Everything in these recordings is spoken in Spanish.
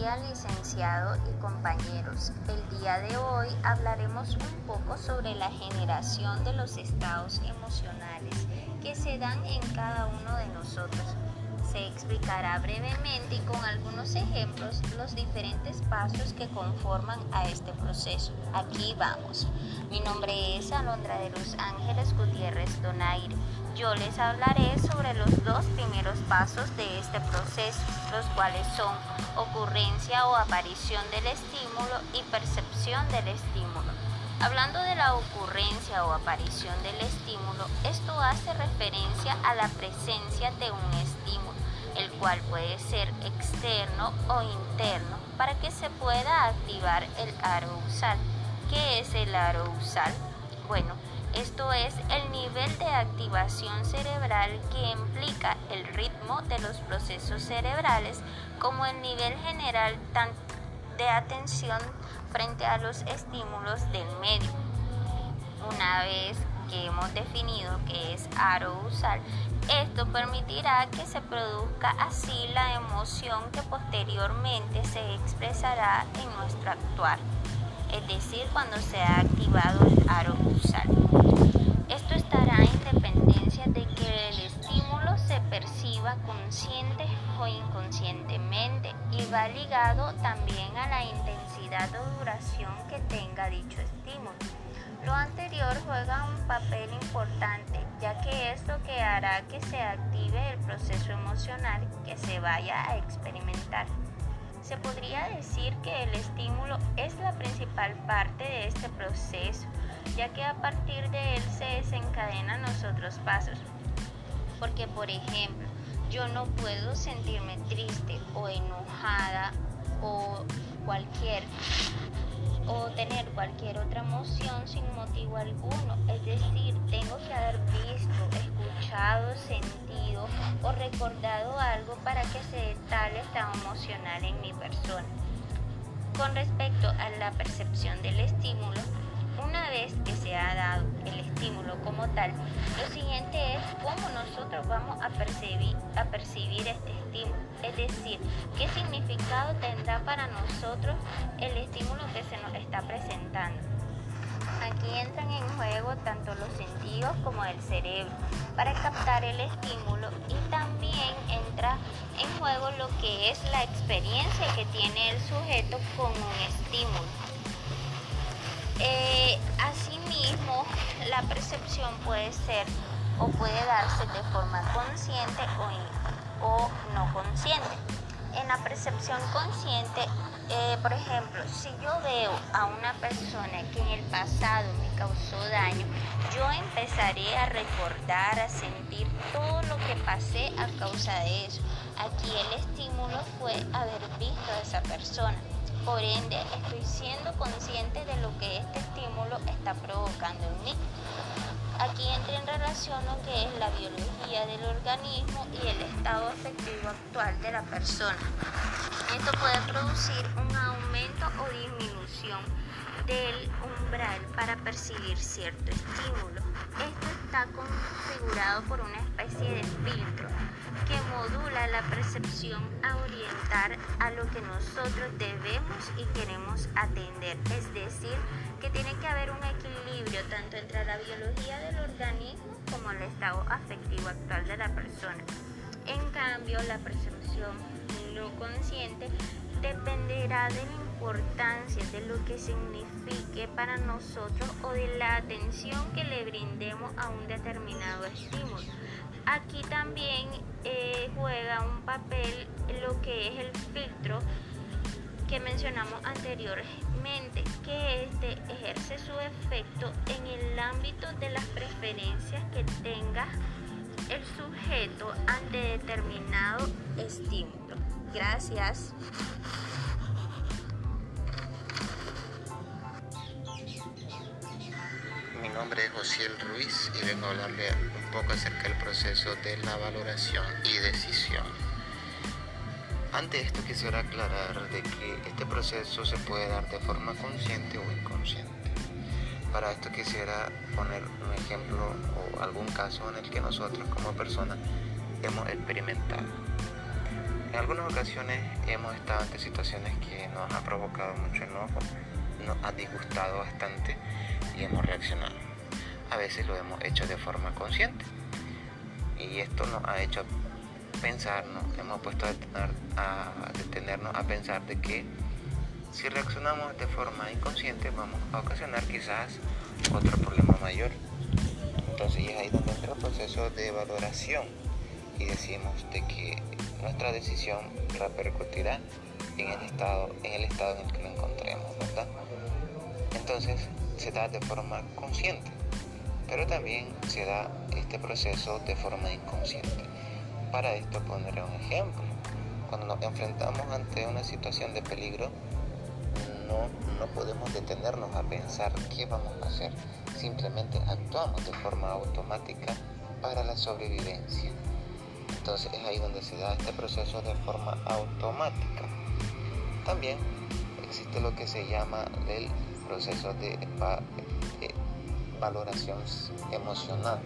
día, licenciado y compañeros. El día de hoy hablaremos un poco sobre la generación de los estados emocionales que se dan en cada uno de nosotros. Se explicará brevemente y con algunos ejemplos los diferentes pasos que conforman a este proceso. Aquí vamos. Mi nombre es Alondra de los Ángeles Gutiérrez Donaire. Yo les hablaré sobre los dos primeros pasos de este proceso, los cuales son ocurrencia o aparición del estímulo y percepción del estímulo. Hablando de la ocurrencia o aparición del estímulo, esto hace referencia a la presencia de un estímulo, el cual puede ser externo o interno, para que se pueda activar el arousal. ¿Qué es el arousal? Bueno, esto es el nivel de activación cerebral que implica el ritmo de los procesos cerebrales como el nivel general de atención frente a los estímulos del medio. Una vez que hemos definido que es arousal, esto permitirá que se produzca así la emoción que posteriormente se expresará en nuestro actuar es decir, cuando se ha activado el arousal. Esto estará en dependencia de que el estímulo se perciba consciente o inconscientemente y va ligado también a la intensidad o duración que tenga dicho estímulo. Lo anterior juega un papel importante ya que es lo que hará que se active el proceso emocional que se vaya a experimentar. Se podría decir que el estímulo es la principal parte de este proceso, ya que a partir de él se desencadenan los otros pasos. Porque, por ejemplo, yo no puedo sentirme triste o enojada o cualquier o tener cualquier otra emoción sin motivo alguno. Es decir, tengo que haber visto, escuchado, sentido o recordado algo para que se dé tal estado emocional en mi persona. Con respecto a la percepción del estímulo, una vez que se ha dado el estímulo como tal, lo siguiente es vamos a percibir, a percibir este estímulo. Es decir, qué significado tendrá para nosotros el estímulo que se nos está presentando. Aquí entran en juego tanto los sentidos como el cerebro para captar el estímulo y también entra en juego lo que es la experiencia que tiene el sujeto con un estímulo. Eh, asimismo, la percepción puede ser o puede darse de forma consciente o, o no consciente. En la percepción consciente, eh, por ejemplo, si yo veo a una persona que en el pasado me causó daño, yo empezaré a recordar, a sentir todo lo que pasé a causa de eso. Aquí el estímulo fue haber visto a esa persona. Por ende, estoy siendo consciente de lo que este estímulo está provocando en mí. Lo que es la biología del organismo y el estado afectivo actual de la persona. Esto puede producir un aumento o disminución del umbral para percibir cierto estímulo. Esto está configurado por una especie de la percepción a orientar a lo que nosotros debemos y queremos atender. Es decir, que tiene que haber un equilibrio tanto entre la biología del organismo como el estado afectivo actual de la persona. En cambio, la percepción no consciente dependerá de la importancia de lo que signifique para nosotros o de la atención que le brindemos a un determinado estímulo. Aquí también eh, juega un papel lo que es el filtro que mencionamos anteriormente, que este ejerce su efecto en el ámbito de las preferencias que tenga el sujeto ante determinado estímulo. Gracias. Josiel Ruiz y vengo a hablarle un poco acerca del proceso de la valoración y decisión. Ante esto quisiera aclarar de que este proceso se puede dar de forma consciente o inconsciente. Para esto quisiera poner un ejemplo o algún caso en el que nosotros como personas hemos experimentado. En algunas ocasiones hemos estado ante situaciones que nos han provocado mucho enojo, nos ha disgustado bastante y hemos reaccionado. A veces lo hemos hecho de forma consciente y esto nos ha hecho pensarnos, hemos puesto a, detenernos a pensar de que si reaccionamos de forma inconsciente vamos a ocasionar quizás otro problema mayor. Entonces es ahí donde entra el proceso de valoración y decimos de que nuestra decisión repercutirá en el estado en el, estado en el que nos encontremos, ¿verdad? Entonces se da de forma consciente, pero también se da este proceso de forma inconsciente. Para esto pondré un ejemplo. Cuando nos enfrentamos ante una situación de peligro, no, no podemos detenernos a pensar qué vamos a hacer. Simplemente actuamos de forma automática para la sobrevivencia. Entonces es ahí donde se da este proceso de forma automática. También existe lo que se llama el proceso de, valoración emocional.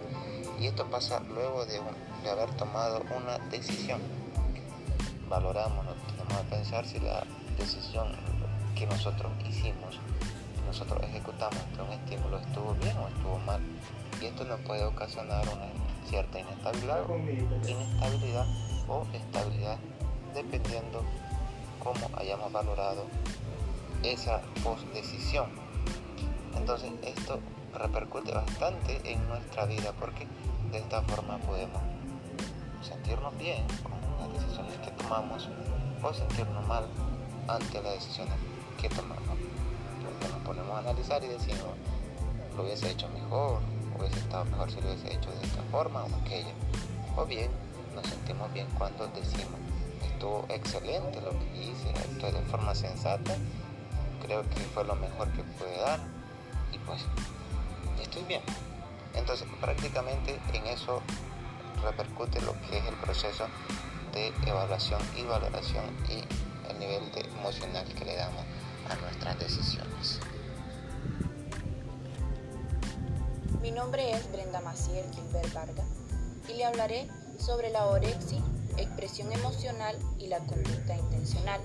Y esto pasa luego de, haber tomado una decisión. Valoramos, tenemos a pensar si la decisión que nosotros hicimos, nosotros ejecutamos entre un estímulo estuvo bien o estuvo mal. Y esto nos puede ocasionar una cierta inestabilidad, inestabilidad o estabilidad dependiendo cómo hayamos valorado esa post-decisión. Entonces esto repercute bastante en nuestra vida porque de esta forma podemos sentirnos bien con las decisiones que tomamos o sentirnos mal ante las decisiones que tomamos. Porque nos ponemos a analizar y decimos, lo hubiese hecho mejor, hubiese estado mejor si lo hubiese hecho de esta forma o aquella. O bien nos sentimos bien cuando decimos, estuvo excelente lo que hice, actué de forma sensata, creo que fue lo mejor que pude dar y pues estoy bien. Entonces prácticamente en eso repercute lo que es el proceso de evaluación y valoración y el nivel de emocional que le damos a nuestras decisiones. Mi nombre es Brenda Maciel Gilbert Vargas y le hablaré sobre la orexi, expresión emocional y la conducta intencional.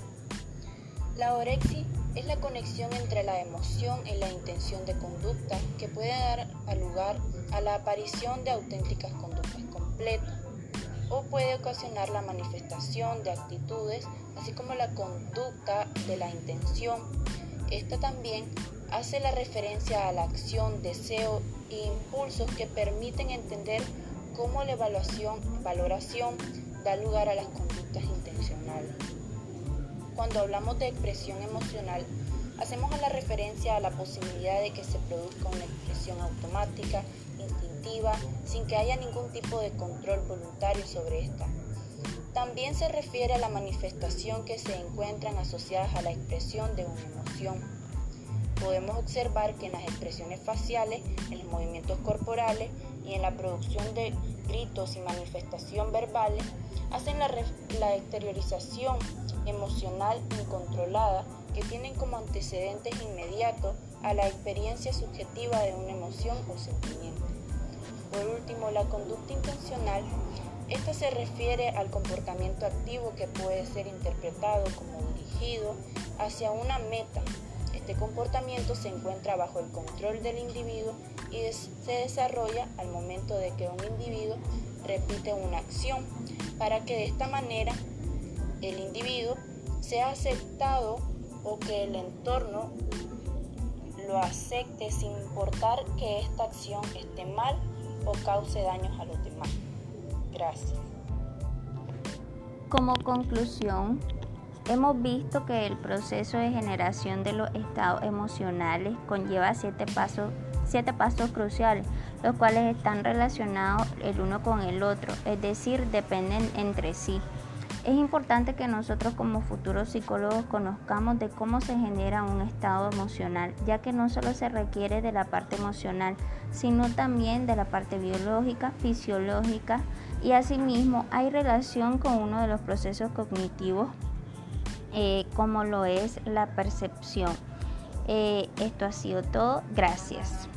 La orexi es la conexión entre la emoción y la intención de conducta que puede dar lugar a la aparición de auténticas conductas completas o puede ocasionar la manifestación de actitudes así como la conducta de la intención. Esta también hace la referencia a la acción, deseo e impulsos que permiten entender cómo la evaluación, valoración da lugar a las conductas intencionales. Cuando hablamos de expresión emocional, hacemos a la referencia a la posibilidad de que se produzca una expresión automática, instintiva, sin que haya ningún tipo de control voluntario sobre esta. También se refiere a la manifestación que se encuentran asociadas a la expresión de una emoción. Podemos observar que en las expresiones faciales, en los movimientos corporales y en la producción de gritos y manifestación verbales, hacen la, exteriorización emocional incontrolada que tienen como antecedentes inmediatos a la experiencia subjetiva de una emoción o sentimiento. Por último, la conducta intencional esta se refiere al comportamiento activo que puede ser interpretado como dirigido hacia una meta. Este comportamiento se encuentra bajo el control del individuo y se desarrolla al momento de que un individuo repite una acción para que de esta manera el individuo sea aceptado o que el entorno lo acepte sin importar que esta acción esté mal o cause daños a los demás. Gracias. Como conclusión, hemos visto que el proceso de generación de los estados emocionales conlleva siete pasos, siete pasos cruciales, los cuales están relacionados el uno con el otro, es decir, dependen entre sí. Es importante que nosotros como futuros psicólogos conozcamos de cómo se genera un estado emocional, ya que no solo se requiere de la parte emocional, sino también de la parte biológica, fisiológica y asimismo hay relación con uno de los procesos cognitivos eh, como lo es la percepción. Eh, esto ha sido todo. Gracias.